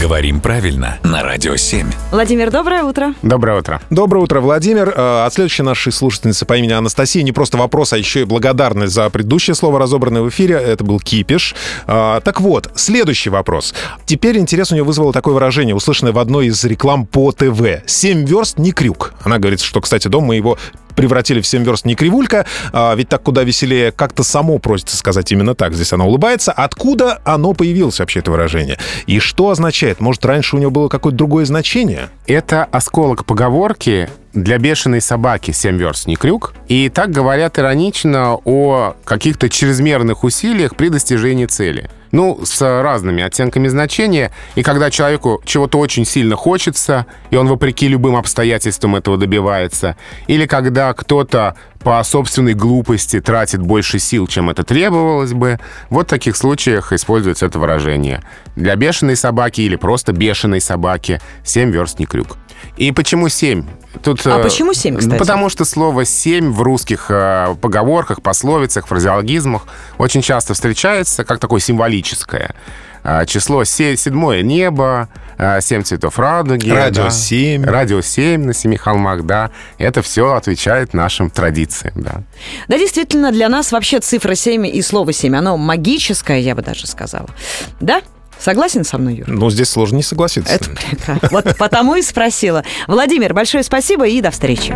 Говорим правильно на Радио 7. Владимир, доброе утро. Доброе утро. Доброе утро, Владимир. Э, От следующей нашей слушательницы по имени Анастасия не просто вопрос, а еще и благодарность за предыдущее слово, разобранное в эфире. Это был кипиш. Э, Так вот, следующий вопрос. Теперь интерес у нее вызвало такое выражение, услышанное в одной из реклам по ТВ. «Семь верст не крюк». Она говорит, что, кстати, дома мы его превратили в семь верст не кривулька, а ведь так куда веселее как-то само просится сказать именно так. Здесь она улыбается. Откуда оно появилось вообще, это выражение? И что означает? Может, раньше у него было какое-то другое значение? Это осколок поговорки для бешеной собаки «семь верст не крюк». И так говорят иронично о каких-то чрезмерных усилиях при достижении цели. Ну, с разными оттенками значения. И когда человеку чего-то очень сильно хочется, и он вопреки любым обстоятельствам этого добивается. Или когда кто-то по собственной глупости тратит больше сил, чем это требовалось бы. Вот в таких случаях используется это выражение. Для бешеной собаки или просто бешеной собаки «семь верст не крюк». И почему семь? Тут, А э, почему семь, кстати? Потому что слово «семь» в русских э, поговорках, пословицах, фразеологизмах очень часто встречается как такое символическое. А, Число се- седьмое небо, семь цветов радуги. Радио да. 7. Радио 7 на семи холмах, да. Это все отвечает нашим традициям, да. Да, действительно, для нас вообще цифра 7 и слово 7, оно магическое, я бы даже сказала. Да? Согласен со мной, Юр? Ну, здесь сложно не согласиться. Это прекрасно. Вот потому и спросила. Владимир, большое спасибо и до встречи.